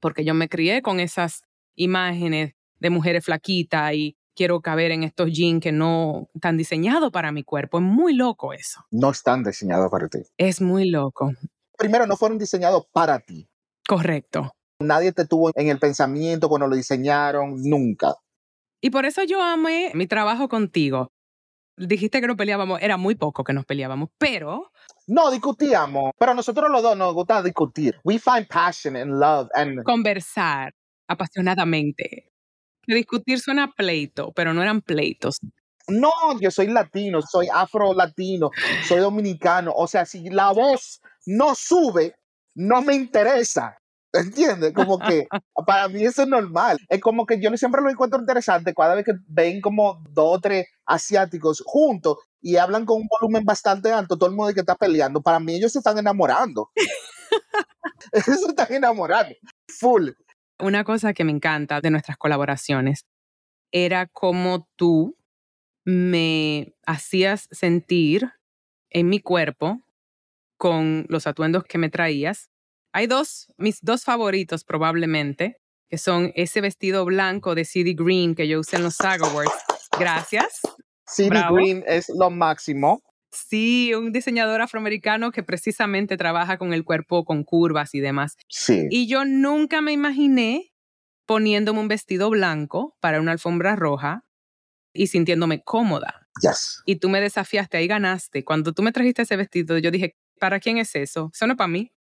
porque yo me crié con esas imágenes de mujeres flaquitas y quiero caber en estos jeans que no están diseñados para mi cuerpo. Es muy loco eso. No están diseñados para ti. Es muy loco. Primero, no fueron diseñados para ti. Correcto. Nadie te tuvo en el pensamiento cuando lo diseñaron, nunca. Y por eso yo amé mi trabajo contigo. Dijiste que no peleábamos, era muy poco que nos peleábamos, pero no, discutíamos, pero nosotros los dos nos gusta discutir. We find passion and love and... Conversar apasionadamente. discutir suena pleito, pero no eran pleitos. No, yo soy latino, soy afro-latino, soy dominicano. O sea, si la voz no sube, no me interesa. ¿Entiendes? Como que <laughs> para mí eso es normal. Es como que yo siempre lo encuentro interesante cada vez que ven como dos o tres asiáticos juntos y hablan con un volumen bastante alto, todo el mundo que está peleando. Para mí ellos se están enamorando. <laughs> se están enamorando. Full. Una cosa que me encanta de nuestras colaboraciones era como tú me hacías sentir en mi cuerpo con los atuendos que me traías hay dos, mis dos favoritos probablemente, que son ese vestido blanco de CD Green que yo usé en los Saga Awards. Gracias. CD Green es lo máximo. Sí, un diseñador afroamericano que precisamente trabaja con el cuerpo con curvas y demás. Sí. Y yo nunca me imaginé poniéndome un vestido blanco para una alfombra roja y sintiéndome cómoda. Yes. Y tú me desafiaste, ahí ganaste. Cuando tú me trajiste ese vestido, yo dije, ¿para quién es eso? Eso no es para mí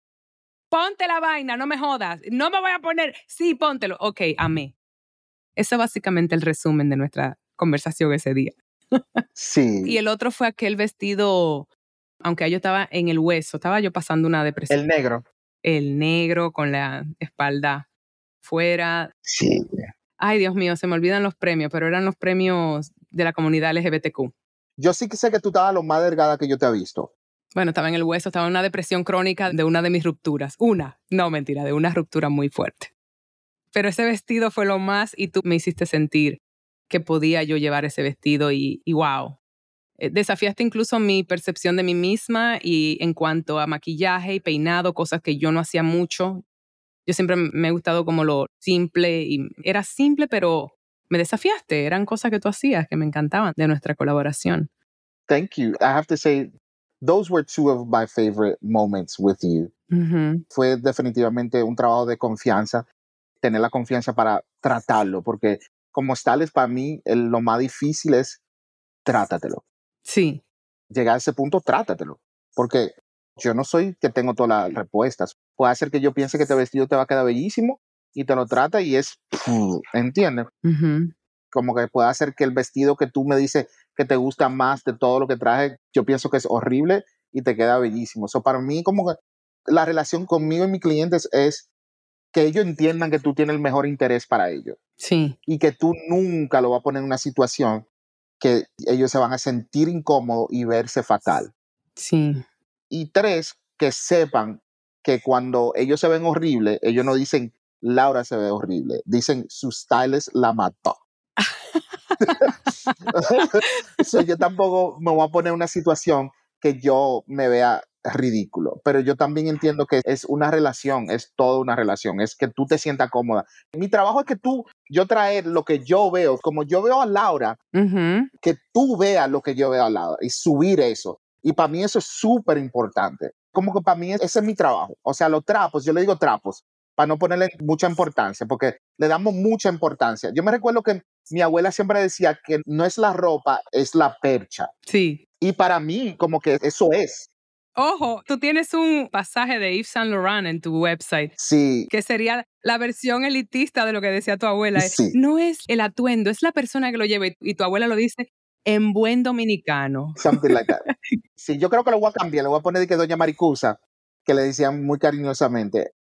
ponte la vaina, no me jodas, no me voy a poner, sí, póntelo. Ok, amé. Eso es básicamente el resumen de nuestra conversación ese día. Sí. y el otro fue aquel vestido, aunque yo estaba en el hueso, estaba yo pasando una depresión. El negro. El negro con la espalda fuera. Sí. Ay, Dios mío, se me olvidan los premios, pero eran los premios de la comunidad LGBTQ. Yo sí que sé que tú estabas lo más delgada que yo te he visto. Bueno, estaba en el hueso, estaba en una depresión crónica de una de mis rupturas. Una, no mentira, de una ruptura muy fuerte. Pero ese vestido fue lo más y tú me hiciste sentir que podía yo llevar ese vestido y, y wow. Eh, desafiaste incluso mi percepción de mí misma y en cuanto a maquillaje y peinado, cosas que yo no hacía mucho. Yo siempre me he gustado como lo simple y era simple, pero me desafiaste. Eran cosas que tú hacías que me encantaban de nuestra colaboración. Thank you. I have to say, those were two of my favorite moments with you. Fue definitivamente un trabajo de confianza, tener la confianza para tratarlo, porque como tales para mí lo más difícil es trátatelo. Sí. Llegar a ese punto, trátatelo, porque yo no soy que tengo todas las respuestas. Puede ser que yo piense que este vestido te va a quedar bellísimo y te lo trata y es, ¿entiendes? Como que puede hacer que el vestido que tú me dices que te gusta más de todo lo que traje, yo pienso que es horrible y te queda bellísimo. Eso para mí como que la relación conmigo y mis clientes es que ellos entiendan que tú tienes el mejor interés para ellos. Sí. Y que tú nunca lo vas a poner en una situación que ellos se van a sentir incómodos y verse fatal. Sí. Y tres, que sepan que cuando ellos se ven horribles, ellos no dicen Laura se ve horrible, dicen su stylist la mató. <laughs> yo tampoco me voy a poner en una situación que yo me vea ridículo, pero yo también entiendo que es una relación, es toda una relación, es que tú te sientas cómoda. Mi trabajo es que tú, yo traer lo que yo veo, como yo veo a Laura, que tú veas lo que yo veo a Laura y subir eso. Y para mí eso es súper importante. Como que para mí ese es mi trabajo. O sea, los trapos, yo le digo trapos, para no ponerle mucha importancia, porque le damos mucha importancia. Yo me recuerdo que mi abuela siempre decía que no es la ropa, es la percha. Sí. Y para mí, como que eso es. Ojo, tú tienes un pasaje de Yves Saint Laurent en tu website. Sí. Que sería la versión elitista de lo que decía tu abuela. Sí. No es el atuendo, es la persona que lo lleva. Y tu abuela lo dice en buen dominicano. Something like that. <laughs> sí, yo creo que lo voy a cambiar. Le voy a poner de que Doña Maricusa, que le decían muy cariñosamente.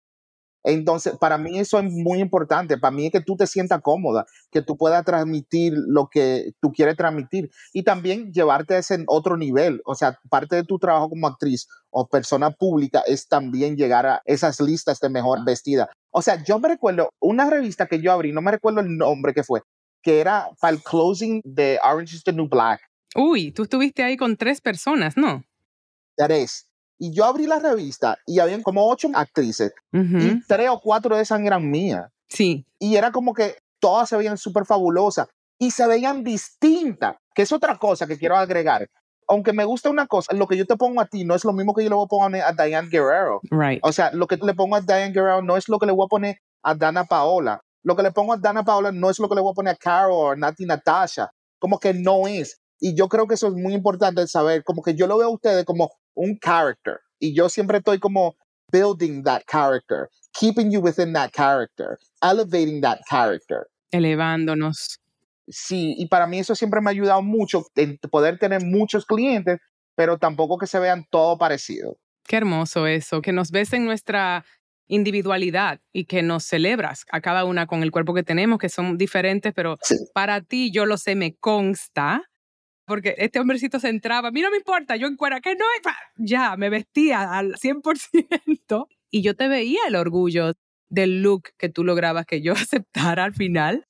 Entonces, para mí eso es muy importante. Para mí es que tú te sientas cómoda, que tú puedas transmitir lo que tú quieres transmitir y también llevarte a ese otro nivel. O sea, parte de tu trabajo como actriz o persona pública es también llegar a esas listas de mejor vestida. O sea, yo me recuerdo una revista que yo abrí, no me recuerdo el nombre que fue, que era para el closing de Orange is the New Black. Uy, tú estuviste ahí con tres personas, ¿no? Tres. Y yo abrí la revista y habían como ocho actrices y tres o cuatro de esas eran mías. Sí. Y era como que todas se veían súper fabulosas y se veían distintas, que es otra cosa que quiero agregar. Aunque me gusta una cosa, lo que yo te pongo a ti no es lo mismo que yo le voy a poner a Diane Guerrero. Right. O sea, lo que le pongo a Diane Guerrero no es lo que le voy a poner a Dana Paola. Lo que le pongo a Dana Paola no es lo que le voy a poner a Carol o Nati Natasha. Como que no es. Y yo creo que eso es muy importante saber, como que yo lo veo a ustedes como un character. Y yo siempre estoy como building that character, keeping you within that character, elevating that character. Elevándonos. Sí, y para mí eso siempre me ha ayudado mucho en poder tener muchos clientes, pero tampoco que se vean todo parecido. Qué hermoso eso, que nos ves en nuestra individualidad y que nos celebras a cada una con el cuerpo que tenemos, que son diferentes, pero para ti, yo lo sé, me consta, porque este hombrecito se entraba, a mí no me importa, yo en cuera, que no, ya, me vestía al 100% y yo te veía el orgullo del look que tú lograbas que yo <laughs> aceptara al final,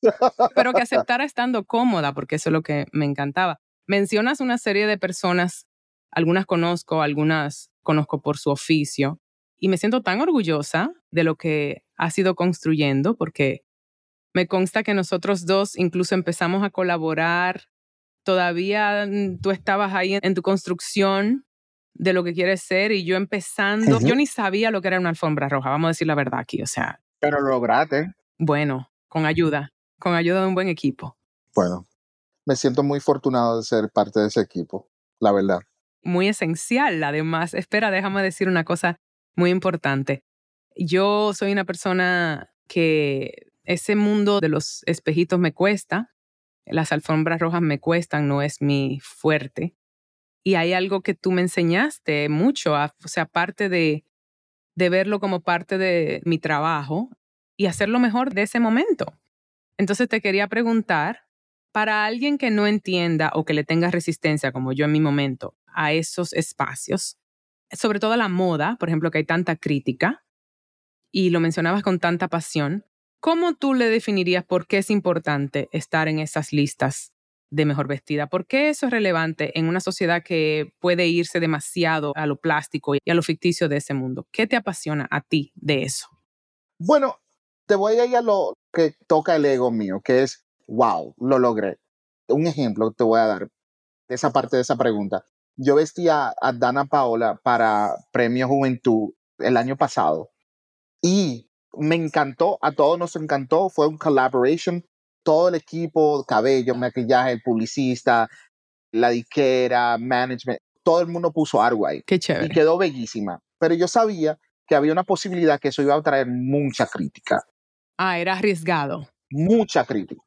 pero que aceptara estando cómoda, porque eso es lo que me encantaba. Mencionas una serie de personas, algunas conozco, algunas conozco por su oficio, y me siento tan orgullosa de lo que has ido construyendo, porque me consta que nosotros dos incluso empezamos a colaborar todavía mm, tú estabas ahí en, tu construcción de lo que quieres ser y yo empezando, yo ni sabía lo que era una alfombra roja, vamos a decir la verdad aquí, o sea. Pero lo lograste. Bueno, con ayuda, con ayuda de un buen equipo. Bueno, me siento muy afortunado de ser parte de ese equipo, la verdad. Muy esencial, además. Espera, déjame decir una cosa muy importante. Yo soy una persona que ese mundo de los espejitos me cuesta, las alfombras rojas me cuestan, no es mi fuerte. Y hay algo que tú me enseñaste mucho, o sea, aparte de, de verlo como parte de mi trabajo y hacerlo mejor de ese momento. Entonces te quería preguntar, para alguien que no entienda o que le tenga resistencia, como yo en mi momento, a esos espacios, sobre todo la moda, por ejemplo, que hay tanta crítica, y lo mencionabas con tanta pasión, ¿Cómo tú le definirías por qué es importante estar en esas listas de mejor vestida? ¿Por qué eso es relevante en una sociedad que puede irse demasiado a lo plástico y a lo ficticio de ese mundo? ¿Qué te apasiona a ti de eso? Bueno, te voy a ir a lo que toca el ego mío, que es, wow, lo logré. Un ejemplo te voy a dar de esa parte de esa pregunta. Yo vestía a Dana Paola para Premio Juventud el año pasado y me encantó, a todos nos encantó, fue un collaboration, todo el equipo, cabello, maquillaje, el publicista, la diquera, management, todo el mundo puso algo ahí. Qué chévere. Y quedó bellísima. Pero yo sabía que había una posibilidad que eso iba a traer mucha crítica. Ah, era arriesgado. Mucha crítica.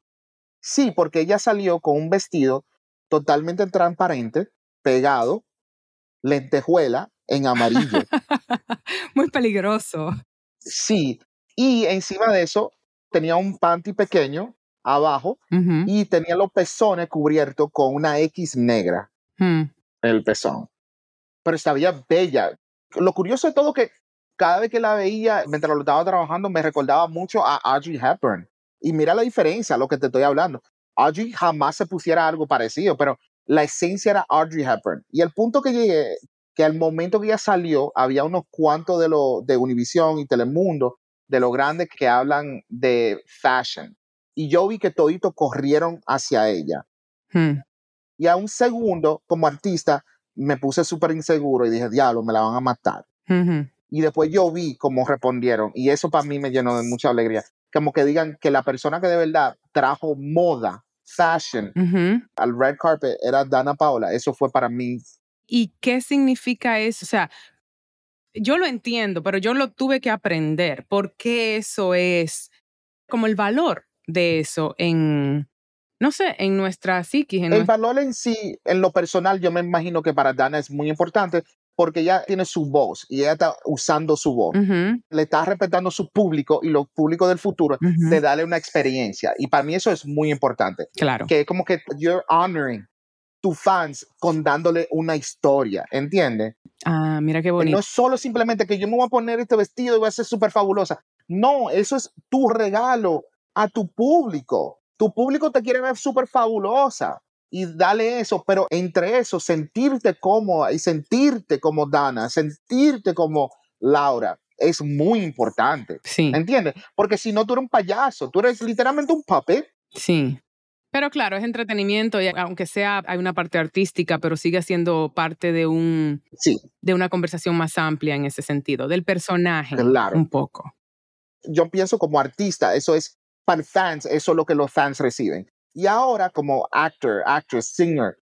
Sí, porque ella salió con un vestido totalmente transparente, pegado, lentejuela en amarillo. <laughs> Muy peligroso. Sí, y encima de eso tenía un panty pequeño abajo y tenía los pezones cubiertos con una X negra hmm. el pezón. Pero estaba bella. Lo curioso de todo que cada vez que la veía mientras lo estaba trabajando me recordaba mucho a Audrey Hepburn. Y mira la diferencia, lo que te estoy hablando. Audrey jamás se pusiera algo parecido, pero la esencia era Audrey Hepburn. Y el punto que llegué, que al momento que ella salió, había unos cuantos de, lo, de Univision y Telemundo, de lo grandes que hablan de fashion. Y yo vi que toditos corrieron hacia ella. Hmm. Y a un segundo, como artista, me puse súper inseguro y dije, diablo, me la van a matar. Y después yo vi cómo respondieron y eso para mí me llenó de mucha alegría. Como que digan que la persona que de verdad trajo moda, fashion al red carpet era Dana Paola. Eso fue para mí. ¿Y qué significa eso? O sea, yo lo entiendo, pero yo lo tuve que aprender. ¿Por qué eso es como el valor de eso en, no sé, en nuestra psiquis? el valor en sí, en lo personal, yo me imagino que para Dana es muy importante porque ella tiene su voz y ella está usando su voz. Le está respetando su público y los públicos del futuro de darle una experiencia. Y para mí eso es muy importante. Claro. Que es como que you're honoring tus fans con dándole una historia, ¿entiendes? Ah, mira qué bonito. No es solo simplemente que yo me voy a poner este vestido y voy a ser súper fabulosa. No, eso es tu regalo a tu público. Tu público te quiere ver súper fabulosa y dale eso, pero entre eso, sentirte cómoda y sentirte como Dana, sentirte como Laura, es muy importante. Sí. ¿Entiendes? Porque si no, tú eres un payaso, tú eres literalmente un papel. Sí. Pero claro, es entretenimiento y aunque sea hay una parte artística, pero sigue siendo parte de un sí. de una conversación más amplia en ese sentido, del personaje claro. un poco. Yo pienso como artista, eso es para fans, eso es lo que los fans reciben. Y ahora como actor, actress, singer,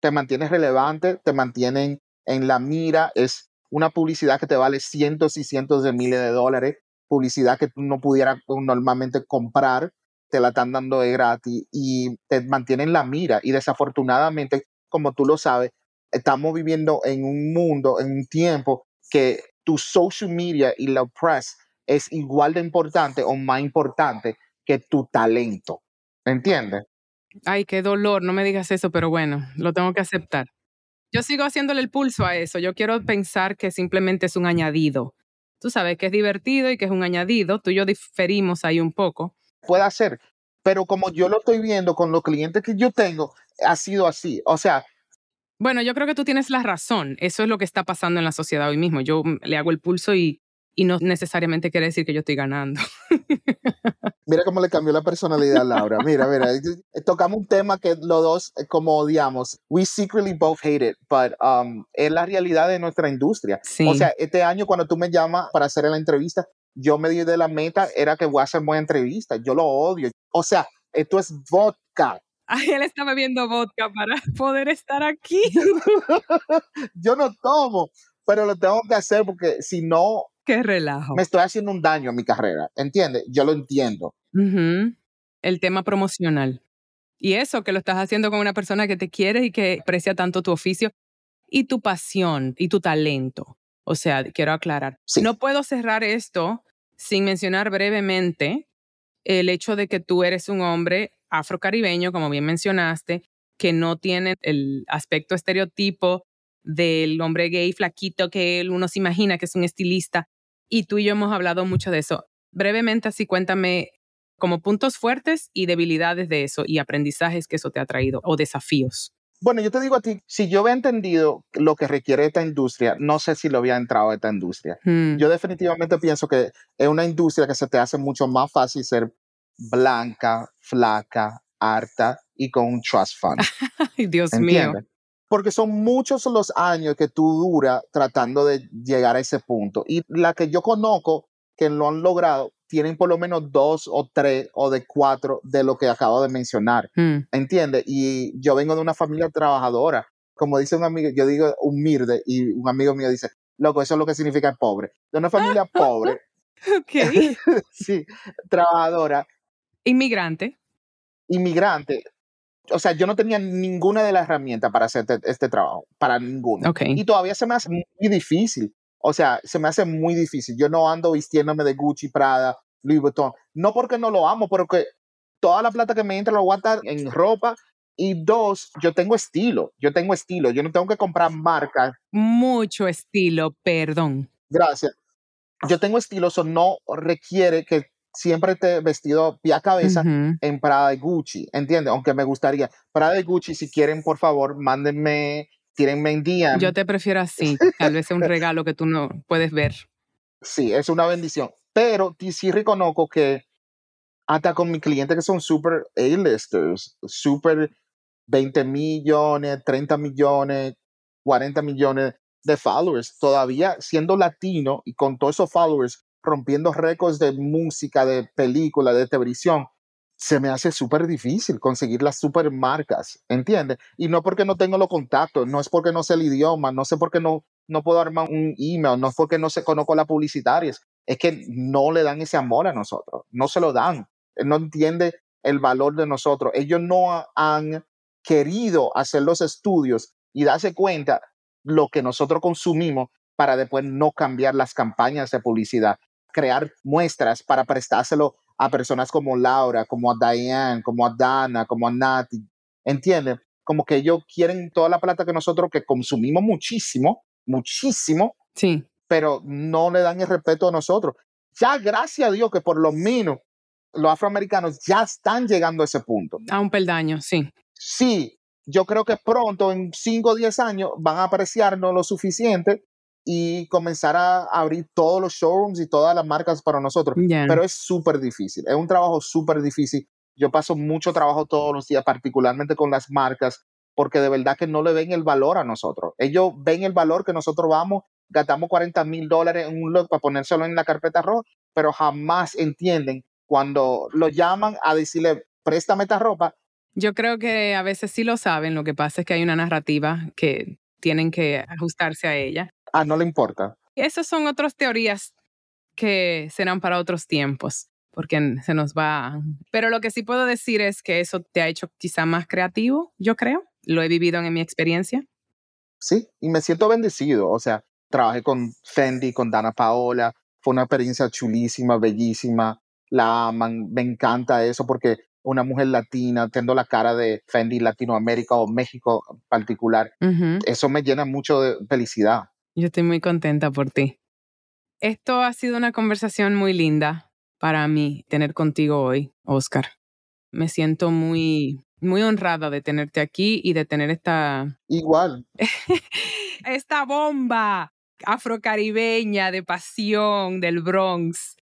te mantienes relevante, te mantienen en la mira, es una publicidad que te vale cientos y cientos de miles de dólares, publicidad que tú no pudieras normalmente comprar, te la están dando de gratis y te mantienen la mira. Y desafortunadamente, como tú lo sabes, estamos viviendo en un mundo, en un tiempo que tu social media y la press es igual de importante o más importante que tu talento. ¿Entiendes? Ay, qué dolor, no me digas eso, pero bueno, lo tengo que aceptar. Yo sigo haciéndole el pulso a eso. Yo quiero pensar que simplemente es un añadido. Tú sabes que es divertido y que es un añadido. Tú y yo diferimos ahí un poco. Puede ser, pero como yo lo estoy viendo con los clientes que yo tengo, ha sido así. O sea, bueno, yo creo que tú tienes la razón. Eso es lo que está pasando en la sociedad hoy mismo. Yo le hago el pulso y y no necesariamente quiere decir que yo estoy ganando. <laughs> mira cómo le cambió la personalidad a Laura. Mira, mira, tocamos un tema que los dos eh, como odiamos. We secretly both hate it, but um, es la realidad de nuestra industria. O sea, este año cuando tú me llamas para hacer la entrevista, yo me di de la meta, era que voy a hacer buena entrevista. Yo lo odio. O sea, esto es vodka. Ay, él está bebiendo vodka para <laughs> poder estar aquí. <laughs> yo no tomo, pero lo tengo que hacer porque si no, Qué relajo. Me estoy haciendo un daño a mi carrera, ¿entiendes? Yo lo entiendo. El tema promocional. Y eso, que lo estás haciendo con una persona que te quiere y que aprecia tanto tu oficio y tu pasión y tu talento. O sea, quiero aclarar. No puedo cerrar esto sin mencionar brevemente el hecho de que tú eres un hombre afrocaribeño, como bien mencionaste, que no tiene el aspecto estereotipo del hombre gay flaquito que uno se imagina que es un estilista y tú y yo hemos hablado mucho de eso. Brevemente, así cuéntame como puntos fuertes y debilidades de eso y aprendizajes que eso te ha traído o desafíos. Bueno, yo te digo a ti, si yo había entendido lo que requiere esta industria, no sé si lo había entrado a esta industria. Hmm. Yo definitivamente pienso que es una industria que se te hace mucho más fácil ser blanca, flaca, harta y con un trust fund. <laughs> Dios mío porque son muchos los años que tú dura tratando de llegar a ese punto. Y la que yo conozco que lo han logrado, tienen por lo menos dos o tres o de cuatro de lo que acabo de mencionar. Mm. ¿Entiendes? Y yo vengo de una familia trabajadora. Como dice un amigo, yo digo humilde y un amigo mío dice, loco, eso es lo que significa pobre. De una familia <laughs> pobre. ok. <laughs> sí, trabajadora. Inmigrante. Inmigrante, o sea, yo no tenía ninguna de las herramientas para hacer este, este trabajo, para ninguno. Y todavía se me hace muy difícil. O sea, se me hace muy difícil. Yo no ando vistiéndome de Gucci, Prada, Louis Vuitton. No porque no lo amo, porque toda la plata que me entra lo voy a en ropa. Y dos, yo tengo estilo. Yo tengo estilo. Yo no tengo que comprar marcas. Mucho estilo, perdón. Gracias. Yo tengo estilo, eso no requiere que siempre te he vestido pie a cabeza en Prada y Gucci, ¿entiendes? Aunque me gustaría. Prada y Gucci, si quieren, por favor, mándenme tírenme en DM. Yo te prefiero así, tal vez sea un regalo que tú no puedes ver. Sí, es una bendición. Pero sí reconozco que hasta con mis clientes que son super A-listers, super 20 millones, 30 millones, 40 millones de followers, todavía siendo latino y con todos esos followers rompiendo récords de música, de película, de televisión, se me hace súper difícil conseguir las super marcas, ¿entiendes? Y no porque no tengo los contactos, no es porque no sé el idioma, no sé por qué no, no puedo armar un email, no es porque no se conozco las publicitarias, es que no le dan ese amor a nosotros, no se lo dan, no entiende el valor de nosotros. Ellos no han querido hacer los estudios y darse cuenta lo que nosotros consumimos para después no cambiar las campañas de publicidad, crear muestras para prestárselo a personas como Laura, como a Diane, como a Dana, como a Nati, ¿entienden? Como que ellos quieren toda la plata que nosotros que consumimos muchísimo, muchísimo, sí. pero no le dan el respeto a nosotros. Ya gracias a Dios que por lo menos los afroamericanos ya están llegando a ese punto. A un peldaño, sí. Sí, yo creo que pronto, en 5 o 10 años, van a apreciarnos lo suficiente y comenzar a abrir todos los showrooms y todas las marcas para nosotros. Pero es súper difícil, es un trabajo súper difícil. Yo paso mucho trabajo todos los días, particularmente con las marcas, porque de verdad que no le ven el valor a nosotros. Ellos ven el valor que nosotros vamos, gastamos 40 mil dólares en un look para ponérselo en la carpeta roja, pero jamás entienden cuando lo llaman a decirle, préstame esta ropa. Yo creo que a veces sí lo saben, lo que pasa es que hay una narrativa que tienen que ajustarse a ella. Ah, no le importa. Esas son otras teorías que serán para otros tiempos, porque se nos va. Pero lo que sí puedo decir es que eso te ha hecho quizá más creativo, yo creo. Lo he vivido en mi experiencia. Sí, y me siento bendecido. O sea, trabajé con Fendi, con Dana Paola. Fue una experiencia chulísima, bellísima. La aman. Me encanta eso porque una mujer latina, teniendo la cara de Fendi Latinoamérica o México en particular, eso me llena mucho de felicidad. Yo estoy muy contenta por ti. Esto ha sido una conversación muy linda para mí tener contigo hoy, Oscar. Me siento muy, muy honrada de tenerte aquí y de tener esta... Igual. <laughs> esta bomba afrocaribeña de pasión del Bronx.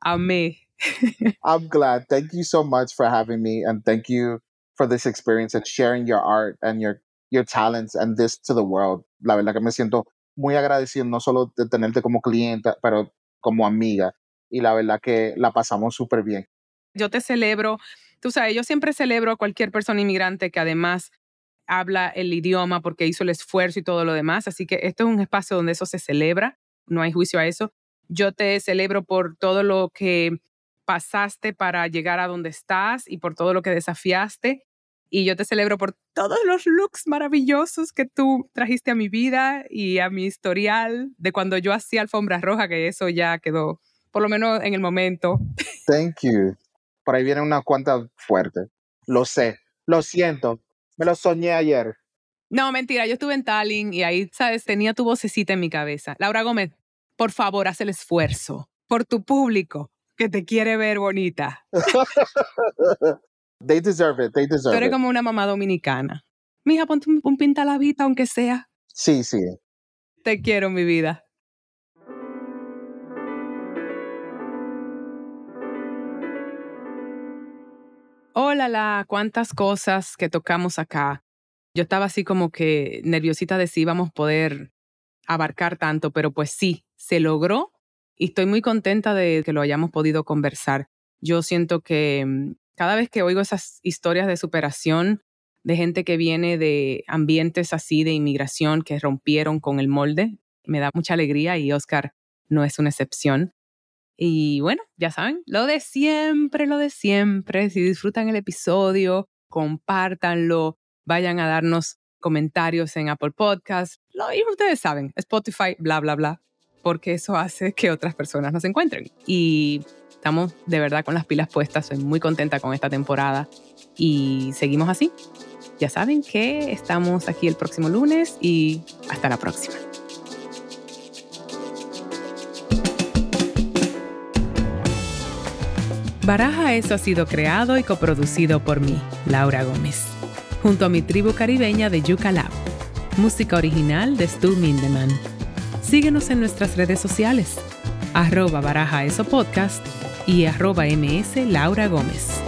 Amé. <laughs> I'm glad. Thank you so much for having me and thank you for this experience and sharing your art and your, your talents and this to the world. La verdad que me siento muy agradecido no solo de tenerte como clienta, pero como amiga. Y la verdad que la pasamos súper bien. Yo te celebro, tú sabes, yo siempre celebro a cualquier persona inmigrante que además habla el idioma porque hizo el esfuerzo y todo lo demás. Así que esto es un espacio donde eso se celebra, no hay juicio a eso. Yo te celebro por todo lo que pasaste para llegar a donde estás y por todo lo que desafiaste y yo te celebro por todos los looks maravillosos que tú trajiste a mi vida y a mi historial de cuando yo hacía alfombra roja, que eso ya quedó, por lo menos en el momento. Thank you. Por ahí viene una cuanta fuerte. Lo sé, lo siento, me lo soñé ayer. No, mentira, yo estuve en Tallinn y ahí, sabes, tenía tu vocecita en mi cabeza. Laura Gómez, por favor, haz el esfuerzo por tu público que te quiere ver bonita. <laughs> They deserve it, they deserve Tú eres como una mamá dominicana. Mija, ponte un, un pintalavita, aunque sea. Sí, sí. Te quiero, mi vida. Hola, la, cuántas cosas que tocamos acá. Yo estaba así como que nerviosita de si íbamos a poder abarcar tanto, pero pues sí, se logró y estoy muy contenta de que lo hayamos podido conversar. Yo siento que mm, cada vez que oigo esas historias de superación de gente que viene de ambientes así de inmigración que rompieron con el molde, me da mucha alegría y Oscar no es una excepción. Y bueno, ya saben, lo de siempre, lo de siempre. Si disfrutan el episodio, compártanlo, vayan a darnos comentarios en Apple Podcasts. Lo mismo ustedes saben, Spotify, bla, bla, bla, porque eso hace que otras personas nos encuentren. Y Estamos de verdad con las pilas puestas, soy muy contenta con esta temporada y seguimos así. Ya saben que estamos aquí el próximo lunes y hasta la próxima. Baraja Eso ha sido creado y coproducido por mí, Laura Gómez, junto a mi tribu caribeña de Yuca Lab. Música original de Stu Mindeman. Síguenos en nuestras redes sociales, arroba baraja eso podcast y arroba ms Laura Gómez.